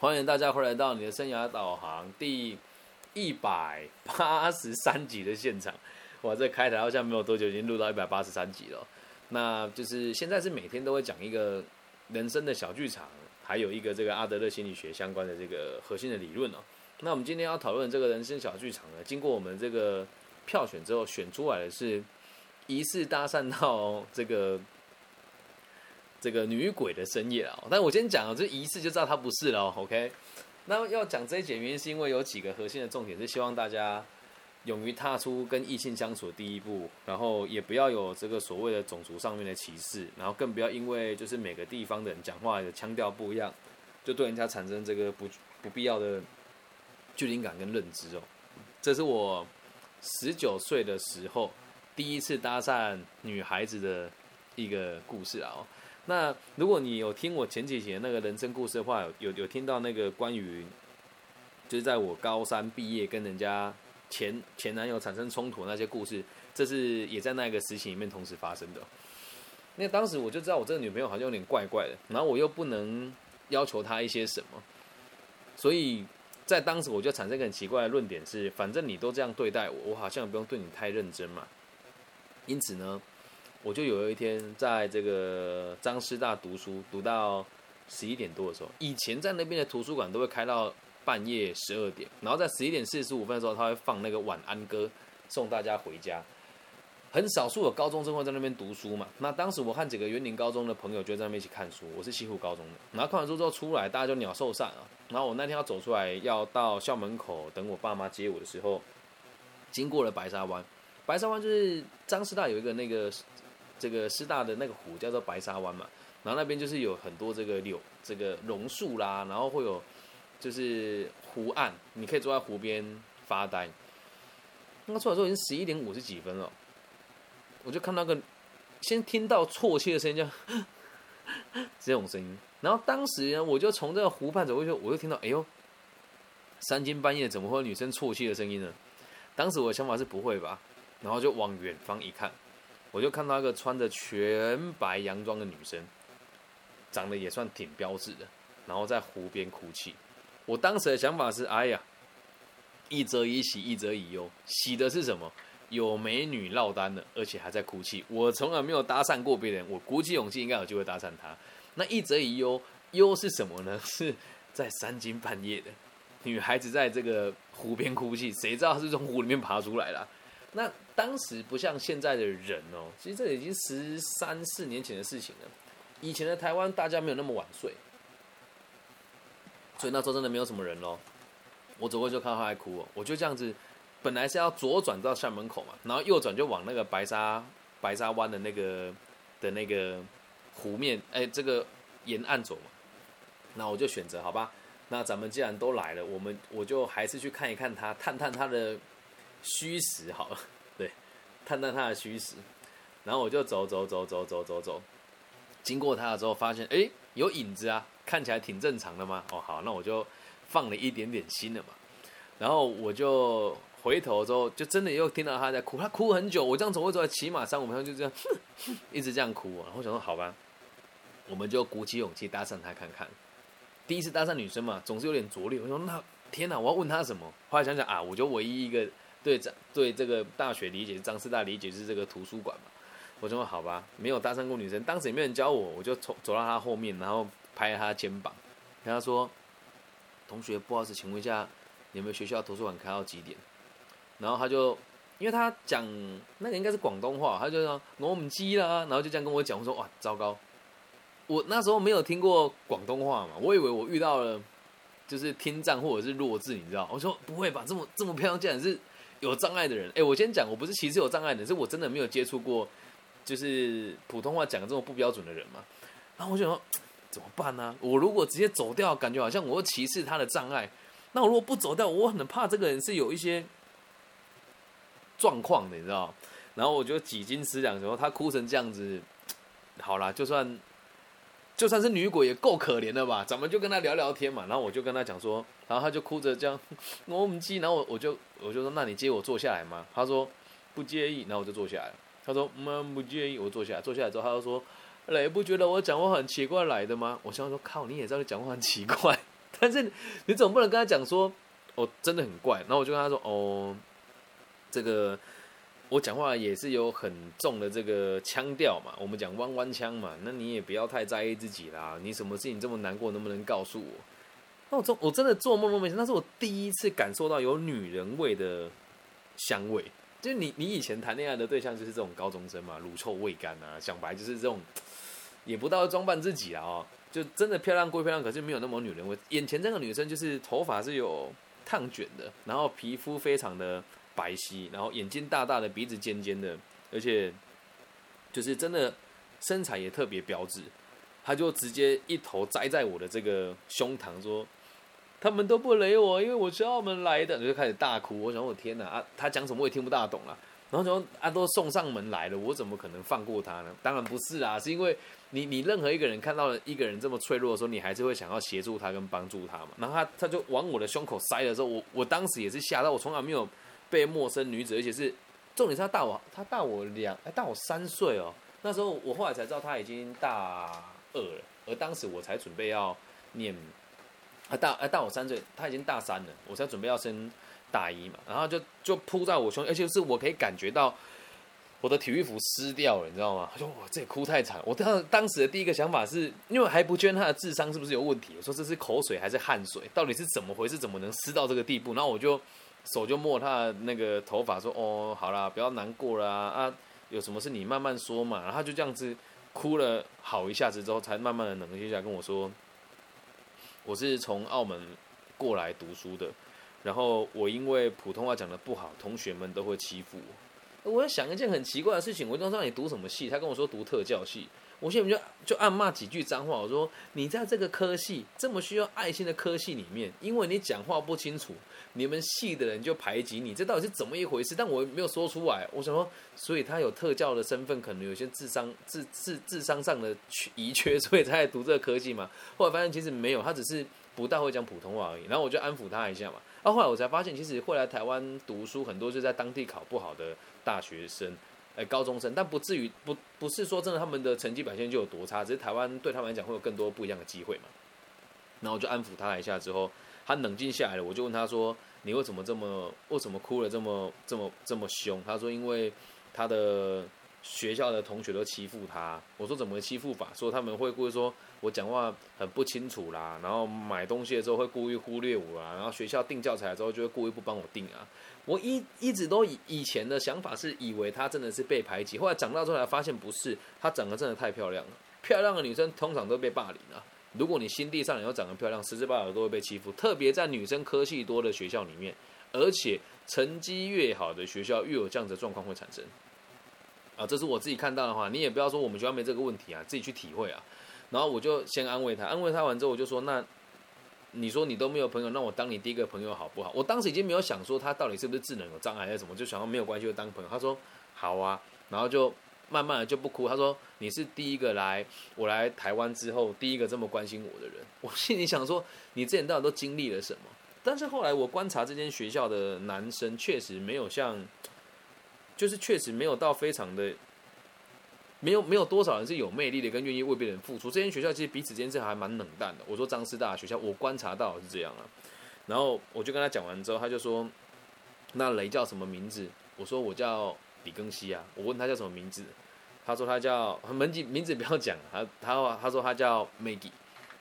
欢迎大家回来到你的生涯导航第一百八十三 集的现场。哇，这开台好像没有多久，已经录到一百八十三集了。那就是现在是每天都会讲一个人生的小剧场，还有一个这个阿德勒心理学相关的这个核心的理论哦。那我们今天要讨论这个人生小剧场呢，经过我们这个票选之后，选出来的是疑似搭讪到这个。这个女鬼的深夜啊，但我先讲啊，这仪式就知道她不是了，OK？那要讲这一节原因，是因为有几个核心的重点，是希望大家勇于踏出跟异性相处的第一步，然后也不要有这个所谓的种族上面的歧视，然后更不要因为就是每个地方的人讲话的腔调不一样，就对人家产生这个不不必要的距离感跟认知哦。这是我十九岁的时候第一次搭讪女孩子的一个故事啊。那如果你有听我前几节那个人生故事的话，有有听到那个关于，就是在我高三毕业跟人家前前男友产生冲突那些故事，这是也在那个时期里面同时发生的。那当时我就知道我这个女朋友好像有点怪怪的，然后我又不能要求她一些什么，所以在当时我就产生一个很奇怪的论点是，反正你都这样对待我，我好像也不用对你太认真嘛。因此呢。我就有一天在这个张师大读书，读到十一点多的时候，以前在那边的图书馆都会开到半夜十二点，然后在十一点四十五分的时候，他会放那个晚安歌，送大家回家。很少数的高中生会在那边读书嘛。那当时我和几个园林高中的朋友就在那边一起看书，我是西湖高中的。然后看完书之后出来，大家就鸟兽散啊。然后我那天要走出来，要到校门口等我爸妈接我的时候，经过了白沙湾。白沙湾就是张师大有一个那个。这个师大的那个湖叫做白沙湾嘛，然后那边就是有很多这个柳、这个榕树啦，然后会有就是湖岸，你可以坐在湖边发呆。那出来之后已经十一点五十几分了，我就看到个先听到啜泣的声音，叫 这种声音。然后当时呢，我就从这个湖畔走过去，我就听到，哎呦，三更半夜怎么会有女生啜泣的声音呢？当时我的想法是不会吧，然后就往远方一看。我就看到一个穿着全白洋装的女生，长得也算挺标致的，然后在湖边哭泣。我当时的想法是：哎呀，一则以喜，一则以忧。喜的是什么？有美女落单了，而且还在哭泣。我从来没有搭讪过别人，我鼓起勇气应该有机会搭讪她。那一则以忧，忧是什么呢？是在三更半夜的女孩子在这个湖边哭泣，谁知道是从湖里面爬出来了？那当时不像现在的人哦，其实这已经十三四年前的事情了。以前的台湾大家没有那么晚睡，所以那时候真的没有什么人咯。我走过去就看到他在哭哦，我就这样子，本来是要左转到校门口嘛，然后右转就往那个白沙白沙湾的那个的那个湖面，哎，这个沿岸走嘛。那我就选择好吧，那咱们既然都来了，我们我就还是去看一看他，探探他的。虚实好了，探探他的虚实，然后我就走走走走走走走，经过他的时候发现，哎，有影子啊，看起来挺正常的嘛。哦，好，那我就放了一点点心了嘛。然后我就回头之后，就真的又听到他在哭，他哭很久。我这样走，我走，起码三五分钟就这样，一直这样哭。然后我想说，好吧，我们就鼓起勇气搭讪他看看。第一次搭讪女生嘛，总是有点拙劣。我说，那天哪，我要问他什么？后来想想啊，我就唯一一个。对对这个大学理解，张师大理解是这个图书馆嘛？我说好吧，没有搭讪过女生，当时也没有人教我，我就从走到她后面，然后拍她肩膀，跟她说：“同学，不好意思，请问一下，你们学校图书馆开到几点？”然后他就，因为他讲那个应该是广东话，他就说“我们鸡啦”，然后就这样跟我讲，我说：“哇，糟糕！我那时候没有听过广东话嘛，我以为我遇到了就是听障或者是弱智，你知道？我说不会吧，这么这么漂亮，竟然是。”有障碍的人，哎，我先讲，我不是歧视有障碍的人，是我真的没有接触过，就是普通话讲的这么不标准的人嘛。然后我就说怎么办呢？我如果直接走掉，感觉好像我歧视他的障碍。那我如果不走掉，我很怕这个人是有一些状况的，你知道？然后我就几经思量，说他哭成这样子，好啦，就算。就算是女鬼也够可怜的吧，咱们就跟他聊聊天嘛。然后我就跟他讲说，然后他就哭着这样，我唔接。然后我我就我就说，那你接我坐下来吗？他说不介意。然后我就坐下来。他说嗯不介意。我坐下来，坐下来之后他就说，你不觉得我讲话很奇怪来的吗？我想说靠，你也知道你讲话很奇怪，但是你总不能跟他讲说，哦，真的很怪。然后我就跟他说，哦，这个我讲话也是有很重的这个腔调嘛，我们讲弯弯腔嘛，那你也不要太在意自己啦。你什么事情这么难过，能不能告诉我？那我做我真的做梦都没想，那是我第一次感受到有女人味的香味。就是你你以前谈恋爱的对象就是这种高中生嘛，乳臭未干啊，想白就是这种，也不到装扮自己啊，哦，就真的漂亮归漂亮，可是没有那么女人味。眼前这个女生就是头发是有烫卷的，然后皮肤非常的白皙，然后眼睛大大的，鼻子尖尖的，而且就是真的身材也特别标致。他就直接一头栽在我的这个胸膛说。他们都不雷我，因为我是澳门来的，我就开始大哭。我想，我天哪啊！他讲什么我也听不大懂了。然后说啊，都送上门来了，我怎么可能放过他呢？当然不是啊，是因为你你任何一个人看到了一个人这么脆弱的时候，你还是会想要协助他跟帮助他嘛。然后他他就往我的胸口塞的时候，我我当时也是吓到，我从来没有被陌生女子，而且是重点是他大我他大我两哎大我三岁哦。那时候我后来才知道他已经大二了，而当时我才准备要念。啊大哎大我三岁，他已经大三了，我才准备要升大一嘛，然后就就扑在我胸，而且是我可以感觉到我的体育服湿掉了，你知道吗？他说我这也哭太惨，我当当时的第一个想法是因为还不确定他的智商是不是有问题，我说这是口水还是汗水，到底是怎么回事？怎么能湿到这个地步？然后我就手就摸他的那个头发，说哦好啦，不要难过啦啊，有什么事你慢慢说嘛。然后他就这样子哭了好一下子之后，才慢慢的冷静下来跟我说。我是从澳门过来读书的，然后我因为普通话讲的不好，同学们都会欺负我。我在想一件很奇怪的事情，我就说你读什么系？他跟我说读特教系。我现在就就暗骂几句脏话，我说你在这个科系这么需要爱心的科系里面，因为你讲话不清楚，你们系的人就排挤你，这到底是怎么一回事？但我没有说出来。我想说，所以他有特教的身份，可能有些智商智智智商上的缺遗缺，所以才读这个科技嘛。后来发现其实没有，他只是不大会讲普通话而已。然后我就安抚他一下嘛。然后后来我才发现，其实会来台湾读书很多是在当地考不好的大学生。哎，高中生，但不至于不不是说真的，他们的成绩表现就有多差，只是台湾对他们来讲会有更多不一样的机会嘛。然后就安抚他一下之后，他冷静下来了，我就问他说：“你为什么这么为什么哭了这么这么这么凶？”他说：“因为他的学校的同学都欺负他。”我说：“怎么欺负法？说他们会故意说我讲话很不清楚啦，然后买东西的时候会故意忽略我啊，然后学校订教材之后就会故意不帮我订啊。”我一一直都以以前的想法是以为她真的是被排挤，后来长大之后才发现不是，她长得真的太漂亮了。漂亮的女生通常都被霸凌啊。如果你心地善良又长得漂亮，十之八九都会被欺负。特别在女生科系多的学校里面，而且成绩越好的学校越有这样的状况会产生。啊，这是我自己看到的话，你也不要说我们学校没这个问题啊，自己去体会啊。然后我就先安慰他，安慰他完之后，我就说那。你说你都没有朋友，那我当你第一个朋友好不好？我当时已经没有想说他到底是不是智能有障碍还是什么，就想要没有关系就当朋友。他说好啊，然后就慢慢的就不哭。他说你是第一个来我来台湾之后第一个这么关心我的人。我心里想说你之前到底都经历了什么？但是后来我观察这间学校的男生确实没有像，就是确实没有到非常的。没有没有多少人是有魅力的，跟愿意为别人付出。这间学校其实彼此之间是还蛮冷淡的。我说张师大学校，我观察到是这样啊。然后我就跟他讲完之后，他就说：“那雷叫什么名字？”我说：“我叫李庚希啊。”我问他叫什么名字，他说他叫门几名字不要讲，他他他说他叫 Maggie。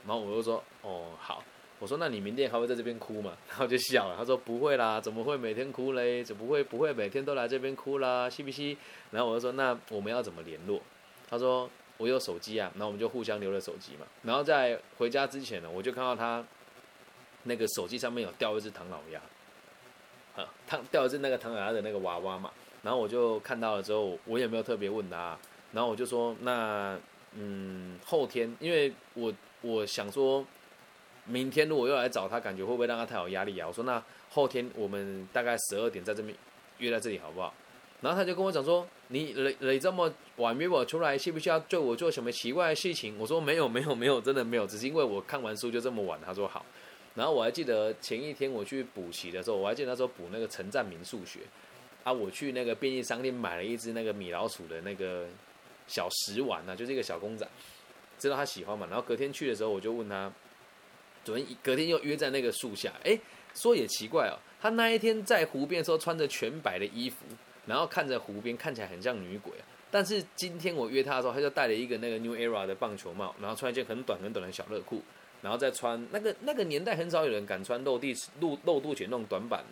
然后我就说：“哦好。”我说：“那你明天还会在这边哭吗？” 然后就笑了，他说：“不会啦，怎么会每天哭嘞？怎么会不会每天都来这边哭啦？吸不吸？”然后我就说：“那我们要怎么联络？”他说我有手机啊，然后我们就互相留了手机嘛。然后在回家之前呢，我就看到他那个手机上面有掉一只唐老鸭，啊，唐掉一只那个唐老鸭的那个娃娃嘛。然后我就看到了之后，我也没有特别问他。然后我就说，那嗯，后天，因为我我想说，明天如果又来找他，感觉会不会让他太有压力啊？我说那后天我们大概十二点在这边约在这里好不好？然后他就跟我讲说：“你你你这么晚约我出来，需不需要对我做什么奇怪的事情？”我说：“没有，没有，没有，真的没有，只是因为我看完书就这么晚。”他说：“好。”然后我还记得前一天我去补习的时候，我还记得那时候补那个陈占明数学啊，我去那个便利商店买了一只那个米老鼠的那个小食玩啊，就是一个小公仔，知道他喜欢嘛。然后隔天去的时候，我就问他：“昨天隔天又约在那个树下，哎，说也奇怪哦，他那一天在湖边的时候穿着全白的衣服，然后看着湖边，看起来很像女鬼啊。但是今天我约他的时候，他就戴了一个那个 New Era 的棒球帽，然后穿一件很短很短的小热裤，然后再穿那个那个年代很少有人敢穿露地露露肚脐那种短版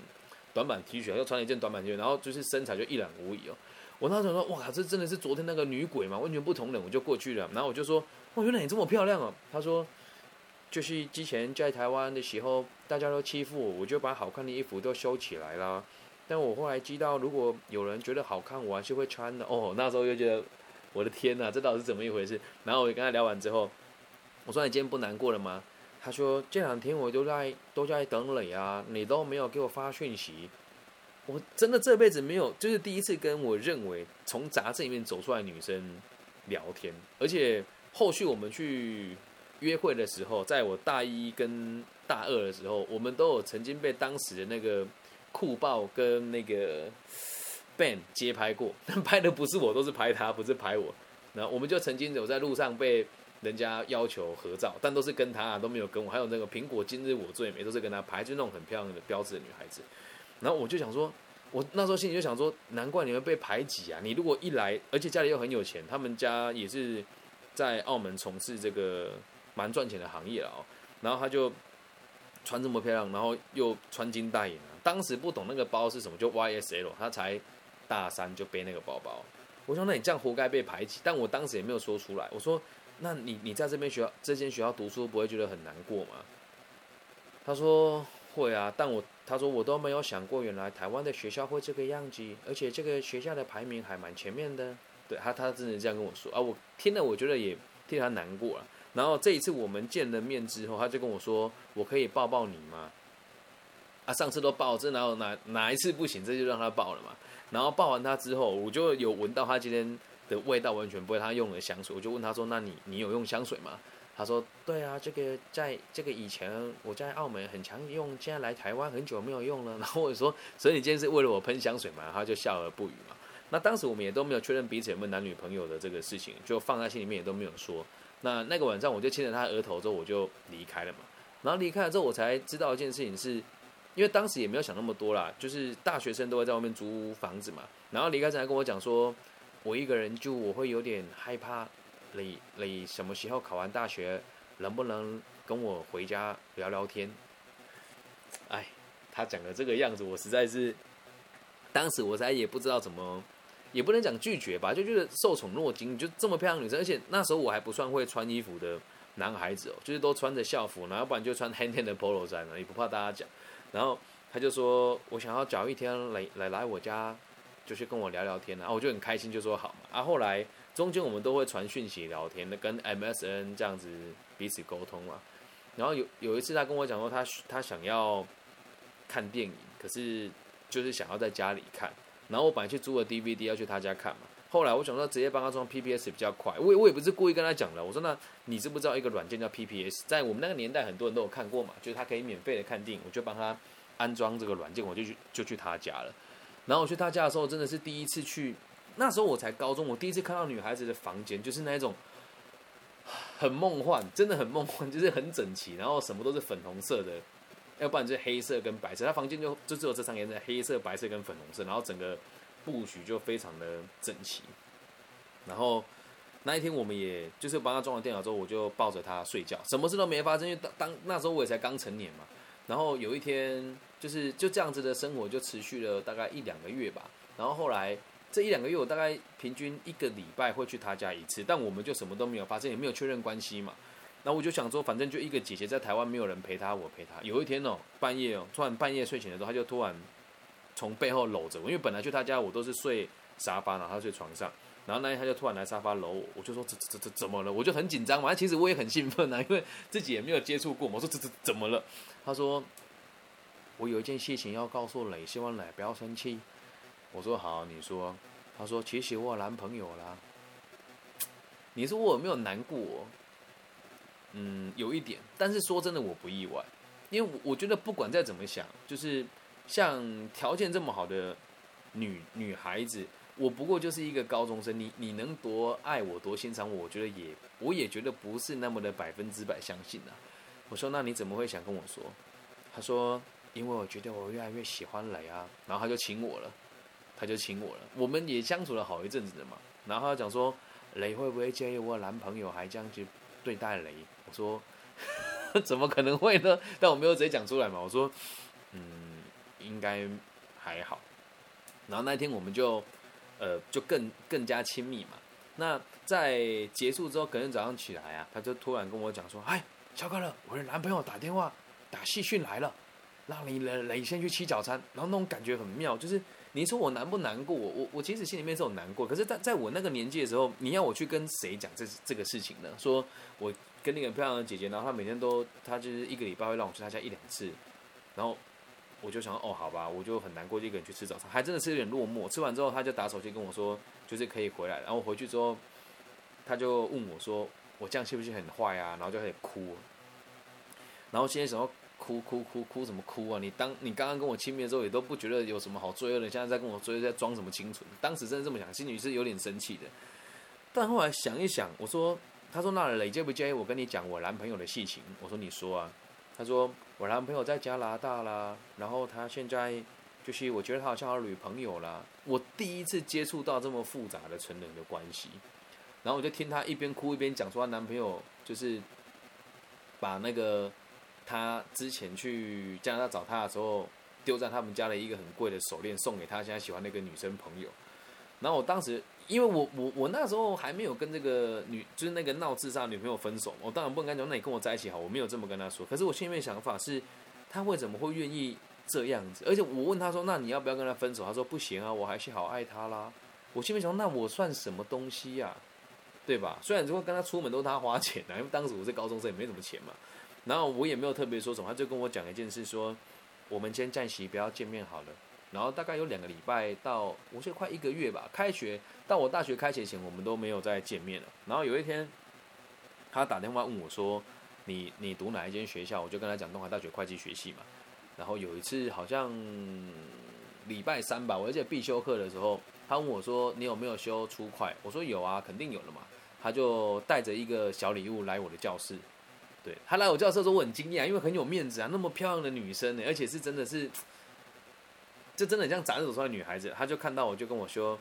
短版 T 恤，又穿了一件短版 T 恤，然后就是身材就一览无遗哦。我那时候说哇，这真的是昨天那个女鬼嘛，完全不同人，我就过去了，然后我就说哇，原来你这么漂亮哦。他说就是之前在台湾的时候，大家都欺负我，我就把好看的衣服都收起来了。但我后来知道，如果有人觉得好看，我还是会穿的。哦，那时候就觉得，我的天哪，这到底是怎么一回事？然后我就跟他聊完之后，我说：“你今天不难过了吗？”他说：“这两天我都在都在等你啊，你都没有给我发讯息。我真的这辈子没有，就是第一次跟我认为从杂志里面走出来女生聊天，而且后续我们去约会的时候，在我大一跟大二的时候，我们都有曾经被当时的那个。”酷爆跟那个 Ben 接拍过，但拍的不是我，都是拍他，不是拍我。然后我们就曾经有在路上被人家要求合照，但都是跟他，啊都没有跟我。还有那个苹果今日我最美，都是跟他拍，就那种很漂亮的标志的女孩子。然后我就想说，我那时候心里就想说，难怪你们被排挤啊！你如果一来，而且家里又很有钱，他们家也是在澳门从事这个蛮赚钱的行业了哦。然后他就穿这么漂亮，然后又穿金戴银啊。当时不懂那个包是什么，就 YSL，他才大三就背那个包包。我说那你这样活该被排挤，但我当时也没有说出来。我说那你你在这边学校这间学校读书不会觉得很难过吗？他说会啊，但我他说我都没有想过原来台湾的学校会这个样子，而且这个学校的排名还蛮前面的。对他他真的这样跟我说啊，我听了我觉得也替他难过了。然后这一次我们见了面之后，他就跟我说我可以抱抱你吗？啊，上次都抱，这然后哪哪一次不行，这就让他抱了嘛。然后抱完他之后，我就有闻到他今天的味道，完全不会他用的香水。我就问他说：“那你你有用香水吗？”他说：“对啊，这个在这个以前我在澳门很常用，现在来台湾很久没有用了。”然后我说：“所以你今天是为了我喷香水嘛？”他就笑而不语嘛。那当时我们也都没有确认彼此有没有男女朋友的这个事情，就放在心里面也都没有说。那那个晚上我就牵着他额头之后我就离开了嘛。然后离开了之后，我才知道一件事情是。因为当时也没有想那么多啦，就是大学生都会在外面租房子嘛。然后离开前还跟我讲说，我一个人住，我会有点害怕。你你什么时候考完大学，能不能跟我回家聊聊天？哎，他讲的这个样子，我实在是，当时我才也不知道怎么，也不能讲拒绝吧，就觉得受宠若惊。就这么漂亮女生，而且那时候我还不算会穿衣服的男孩子哦，就是都穿着校服，然后不然就穿黑天的 polo 衫了，也不怕大家讲。然后他就说：“我想要找一天来来来我家，就是跟我聊聊天然啊。”我就很开心，就说好嘛。啊，后来中间我们都会传讯息聊天的，跟 MSN 这样子彼此沟通嘛。然后有有一次他跟我讲说，他他想要看电影，可是就是想要在家里看。然后我本来去租了 DVD 要去他家看嘛。后来我想说直接帮他装 PPS 比较快，我也我也不是故意跟他讲的。我说那你知不知道一个软件叫 PPS？在我们那个年代很多人都有看过嘛，就是他可以免费的看电影，我就帮他安装这个软件，我就去就去他家了。然后我去他家的时候，真的是第一次去，那时候我才高中，我第一次看到女孩子的房间，就是那种很梦幻，真的很梦幻，就是很整齐，然后什么都是粉红色的，要不然就是黑色跟白色。他房间就就只有这三个颜色：黑色、白色跟粉红色，然后整个。布局就非常的整齐，然后那一天我们也就是帮他装了电脑之后，我就抱着他睡觉，什么事都没发生。因为当当那时候我也才刚成年嘛。然后有一天就是就这样子的生活就持续了大概一两个月吧。然后后来这一两个月我大概平均一个礼拜会去他家一次，但我们就什么都没有发生，也没有确认关系嘛。然后我就想说，反正就一个姐姐在台湾没有人陪她，我陪她。有一天哦，半夜哦，突然半夜睡醒的时候，她就突然。从背后搂着我，因为本来去她家我都是睡沙发，然后她睡床上，然后那天她就突然来沙发搂我，我就说这这这怎么了？我就很紧张嘛，其实我也很兴奋啊，因为自己也没有接触过嘛。我说这这怎么了？她说我有一件事情要告诉磊，希望磊不要生气。我说好，你说。她说其实我有男朋友啦。你说我有没有难过？嗯，有一点，但是说真的我不意外，因为我我觉得不管再怎么想，就是。像条件这么好的女女孩子，我不过就是一个高中生，你你能多爱我多欣赏我，我觉得也我也觉得不是那么的百分之百相信啊。我说那你怎么会想跟我说？他说因为我觉得我越来越喜欢雷啊，然后他就请我了，他就请我了。我们也相处了好一阵子的嘛，然后他讲说雷会不会介意我男朋友还这样去对待雷？说 怎么可能会呢？但我没有直接讲出来嘛，我说嗯应该还好。然后那天我们就呃就更更加亲密嘛。那在结束之后，隔天早上起来啊，他就突然跟我讲说：“哎。”小快乐，我的男朋友打电话打戏讯来了，让你雷雷先去吃早餐，然后那种感觉很妙，就是你说我难不难过？我我我其实心里面是有难过，可是在在我那个年纪的时候，你要我去跟谁讲这这个事情呢？说我跟那个漂亮的姐姐，然后她每天都她就是一个礼拜会让我去她家一两次，然后我就想哦好吧，我就很难过，就一个人去吃早餐，还真的是有点落寞。吃完之后，她就打手机跟我说，就是可以回来，然后回去之后，她就问我说。我这样是不是很坏啊？然后就开始哭，然后现在想要哭哭哭哭什么哭啊？你当你刚刚跟我亲密的时候，也都不觉得有什么好罪恶的，现在在跟我追，在装什么清纯？当时真的这么想，心里是有点生气的。但后来想一想，我说，他说那磊介不介意我跟你讲我男朋友的事情？我说你说啊。他说我男朋友在加拿大啦，然后他现在就是我觉得他好像有女朋友啦。我第一次接触到这么复杂的成人的关系。然后我就听她一边哭一边讲说，她男朋友就是把那个她之前去加拿大找他的时候丢在他们家的一个很贵的手链送给他现在喜欢那个女生朋友。然后我当时因为我我我那时候还没有跟这个女就是那个闹自杀女朋友分手，我当然不能讲那你跟我在一起好，我没有这么跟她说。可是我心里面想法是，她为什么会愿意这样子？而且我问她说，那你要不要跟她分手？她说不行啊，我还是好爱她啦。我心里面想，那我算什么东西呀？对吧？虽然如果跟他出门都是他花钱的，因为当时我是高中生，也没什么钱嘛。然后我也没有特别说什么，他就跟我讲一件事，说我们先暂时不要见面好了。然后大概有两个礼拜到，我记得快一个月吧。开学到我大学开学前，我们都没有再见面了。然后有一天，他打电话问我说：“你你读哪一间学校？”我就跟他讲东海大学会计学系嘛。然后有一次好像礼拜三吧，我记得必修课的时候，他问我说：“你有没有修初会？”我说：“有啊，肯定有了嘛。”他就带着一个小礼物来我的教室，对他来我教室的时候，我很惊讶，因为很有面子啊，那么漂亮的女生呢，而且是真的是，就真的像斩首说的女孩子。她就看到我就跟我说，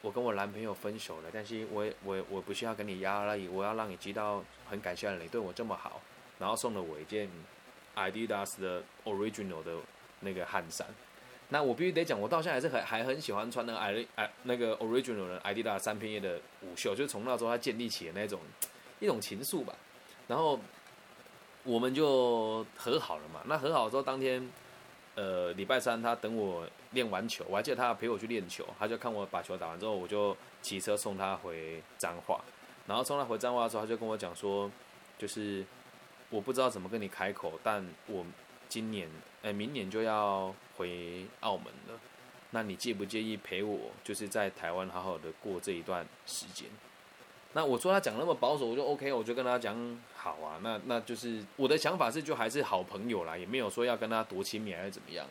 我跟我男朋友分手了，但是我我我不需要跟你压力，我要让你知道很感谢你对我这么好，然后送了我一件 Adidas 的 Original 的那个汗衫。那我必须得讲，我到现在还是很还很喜欢穿那个 i 那个 original 的 Adidas 三片叶的舞袖，就从那时候他建立起的那种一种情愫吧。然后我们就和好了嘛。那和好之后，当天呃礼拜三他等我练完球，我还记得他陪我去练球，他就看我把球打完之后，我就骑车送他回彰化。然后送他回彰化的时候，他就跟我讲说，就是我不知道怎么跟你开口，但我今年哎明年就要。回澳门了，那你介不介意陪我，就是在台湾好好的过这一段时间？那我说他讲那么保守，我就 OK，我就跟他讲好啊。那那就是我的想法是，就还是好朋友啦，也没有说要跟他多亲密还是怎么样。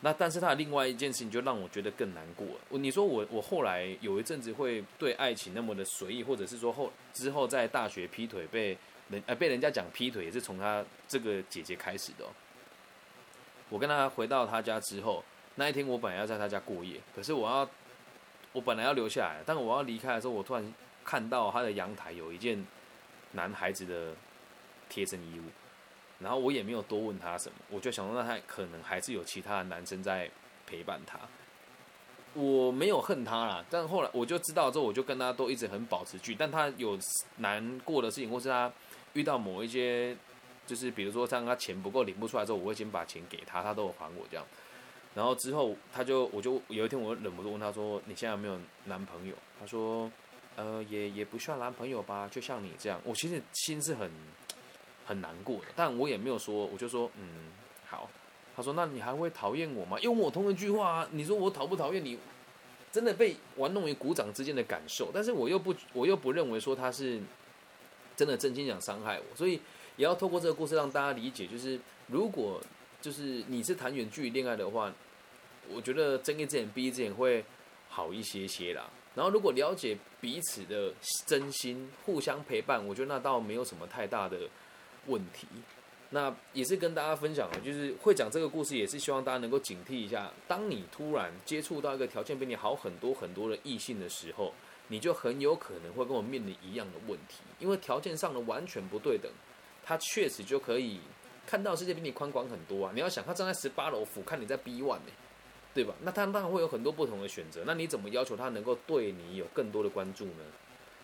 那但是他的另外一件事情就让我觉得更难过。你说我我后来有一阵子会对爱情那么的随意，或者是说后之后在大学劈腿被人呃被人家讲劈腿，也是从他这个姐姐开始的。我跟他回到他家之后，那一天我本来要在他家过夜，可是我要，我本来要留下来，但我要离开的时候，我突然看到他的阳台有一件男孩子的贴身衣物，然后我也没有多问他什么，我就想说那他可能还是有其他的男生在陪伴他，我没有恨他啦，但后来我就知道之后，我就跟他都一直很保持距，但他有难过的事情，或是他遇到某一些。就是比如说，像他钱不够领不出来之后，我会先把钱给他，他都有还我这样。然后之后他就，我就有一天我忍不住问他说：“你现在有没有男朋友？”他说：“呃，也也不需要男朋友吧，就像你这样。”我其实心是很很难过的，但我也没有说，我就说：“嗯，好。”他说：“那你还会讨厌我吗？”因为我同一句话啊，你说我讨不讨厌你？真的被玩弄于股掌之间的感受，但是我又不，我又不认为说他是真的真心想伤害我，所以。也要透过这个故事让大家理解，就是如果就是你是谈远距离恋爱的话，我觉得睁一只眼闭一只眼会好一些些啦。然后如果了解彼此的真心，互相陪伴，我觉得那倒没有什么太大的问题。那也是跟大家分享，就是会讲这个故事，也是希望大家能够警惕一下，当你突然接触到一个条件比你好很多很多的异性的时候，你就很有可能会跟我面临一样的问题，因为条件上的完全不对等，他确实就可以看到世界比你宽广很多啊！你要想，他站在十八楼俯瞰你在 B one 呢，对吧？那他当然会有很多不同的选择，那你怎么要求他能够对你有更多的关注呢？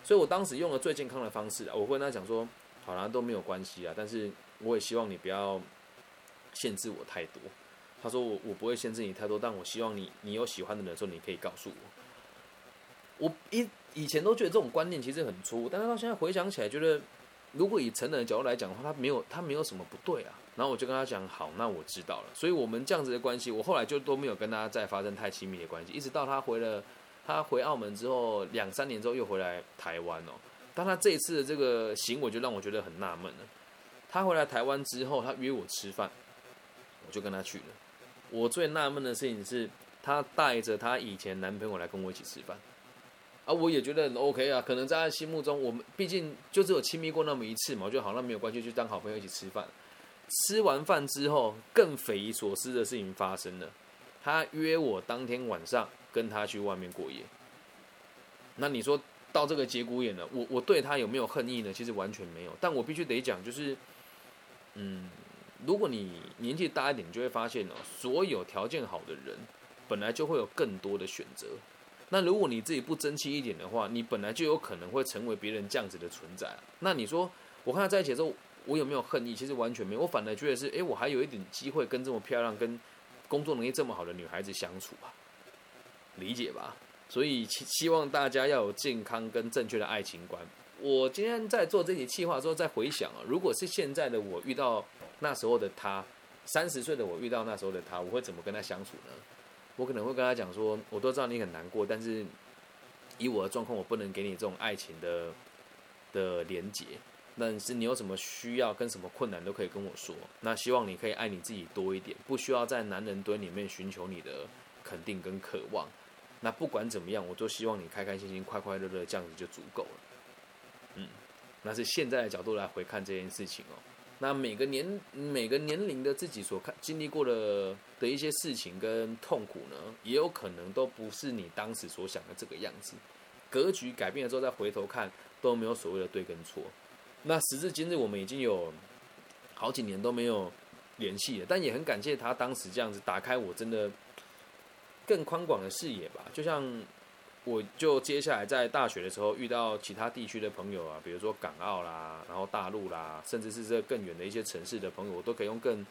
所以我当时用了最健康的方式啊，我会跟他讲说，好啦，都没有关系啊，但是。我也希望你不要限制我太多。他说我我不会限制你太多，但我希望你你有喜欢的人的时候，你可以告诉我。我以以前都觉得这种观念其实很粗，但是到现在回想起来，觉得如果以成人的角度来讲的话，他没有他没有什么不对啊。然后我就跟他讲，好，那我知道了。所以我们这样子的关系，我后来就都没有跟他再发生太亲密的关系，一直到他回了他回澳门之后，两三年之后又回来台湾哦。但他这一次的这个行为，就让我觉得很纳闷了。他回来台湾之后，他约我吃饭，我就跟他去了。我最纳闷的事情是，他带着他以前男朋友来跟我一起吃饭，啊，我也觉得很 OK 啊。可能在他心目中，我们毕竟就只有亲密过那么一次嘛，我觉得好，那没有关系，就当好朋友一起吃饭。吃完饭之后，更匪夷所思的事情发生了，他约我当天晚上跟他去外面过夜。那你说到这个节骨眼了，我我对他有没有恨意呢？其实完全没有，但我必须得讲，就是。嗯，如果你年纪大一点，你就会发现哦，所有条件好的人，本来就会有更多的选择。那如果你自己不争气一点的话，你本来就有可能会成为别人这样子的存在。那你说，我跟他在一起的时候，我有没有恨意？其实完全没有。我反而觉得是，哎，我还有一点机会跟这么漂亮、跟工作能力这么好的女孩子相处啊，理解吧？所以希希望大家要有健康跟正确的爱情观。我今天在做这些计划之后，在回想啊，如果是现在的我遇到那时候的他，三十岁的我遇到那时候的他，我会怎么跟他相处呢？我可能会跟他讲说，我都知道你很难过，但是以我的状况，我不能给你这种爱情的的连结。但是你有什么需要跟什么困难都可以跟我说。那希望你可以爱你自己多一点，不需要在男人堆里面寻求你的肯定跟渴望。那不管怎么样，我都希望你开开心心、快快乐乐，这样子就足够了。嗯，那是现在的角度来回看这件事情哦。那每个年每个年龄的自己所看经历过的的一些事情跟痛苦呢，也有可能都不是你当时所想的这个样子。格局改变了之后再回头看，都没有所谓的对跟错。那时至今日，我们已经有好几年都没有联系了，但也很感谢他当时这样子打开我真的更宽广的视野吧，就像。我就接下来在大学的时候遇到其他地区的朋友啊，比如说港澳啦，然后大陆啦，甚至是这更远的一些城市的朋友，我都可以用更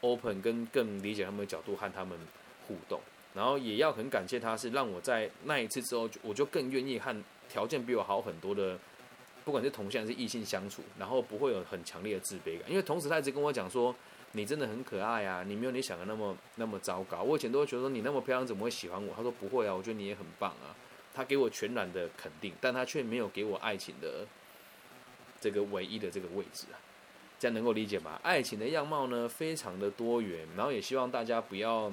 open、跟更理解他们的角度和他们互动。然后也要很感谢他，是让我在那一次之后，我就更愿意和条件比我好很多的，不管是同性还是异性相处，然后不会有很强烈的自卑感。因为同时他一直跟我讲说，你真的很可爱啊，你没有你想的那么那么糟糕。我以前都会觉得说你那么漂亮，怎么会喜欢我？他说不会啊，我觉得你也很棒啊。他给我全然的肯定，但他却没有给我爱情的这个唯一的这个位置啊，这样能够理解吗？爱情的样貌呢，非常的多元，然后也希望大家不要，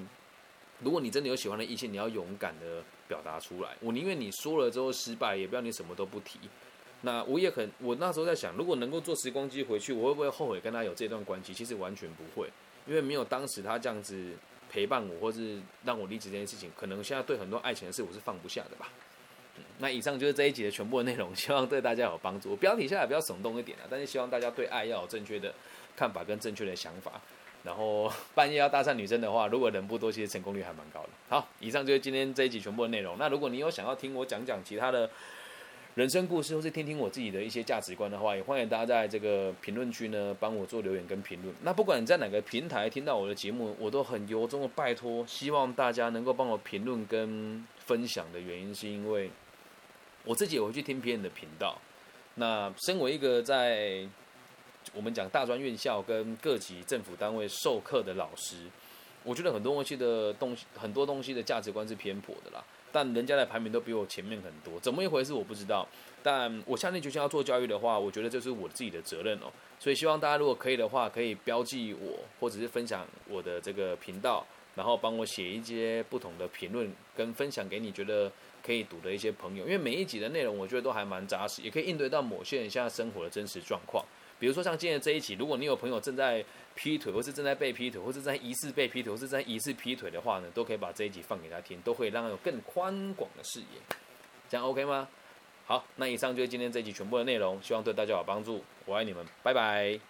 如果你真的有喜欢的异性，你要勇敢的表达出来。我宁愿你说了之后失败，也不要你什么都不提。那我也很，我那时候在想，如果能够坐时光机回去，我会不会后悔跟他有这段关系？其实完全不会，因为没有当时他这样子陪伴我，或是让我理解这件事情，可能现在对很多爱情的事，我是放不下的吧。那以上就是这一集的全部的内容，希望对大家有帮助。标题下来比较耸动一点啊，但是希望大家对爱要有正确的看法跟正确的想法。然后 半夜要搭讪女生的话，如果人不多，其实成功率还蛮高的。好，以上就是今天这一集全部的内容。那如果你有想要听我讲讲其他的人生故事，或是听听我自己的一些价值观的话，也欢迎大家在这个评论区呢帮我做留言跟评论。那不管你在哪个平台听到我的节目，我都很由衷的拜托，希望大家能够帮我评论跟分享的原因，是因为。我自己也会去听别人的频道。那身为一个在我们讲大专院校跟各级政府单位授课的老师，我觉得很多东西的东西，很多东西的价值观是偏颇的啦。但人家的排名都比我前面很多，怎么一回事我不知道。但我下定决心要做教育的话，我觉得这是我自己的责任哦。所以希望大家如果可以的话，可以标记我，或者是分享我的这个频道，然后帮我写一些不同的评论跟分享给你觉得。可以读的一些朋友，因为每一集的内容我觉得都还蛮扎实，也可以应对到某些人现在生活的真实状况。比如说像今天这一集，如果你有朋友正在劈腿，或是正在被劈腿，或是在疑似被劈腿，或是在疑似劈腿的话呢，都可以把这一集放给他听，都会让他有更宽广的视野。这样 OK 吗？好，那以上就是今天这一集全部的内容，希望对大家有帮助。我爱你们，拜拜。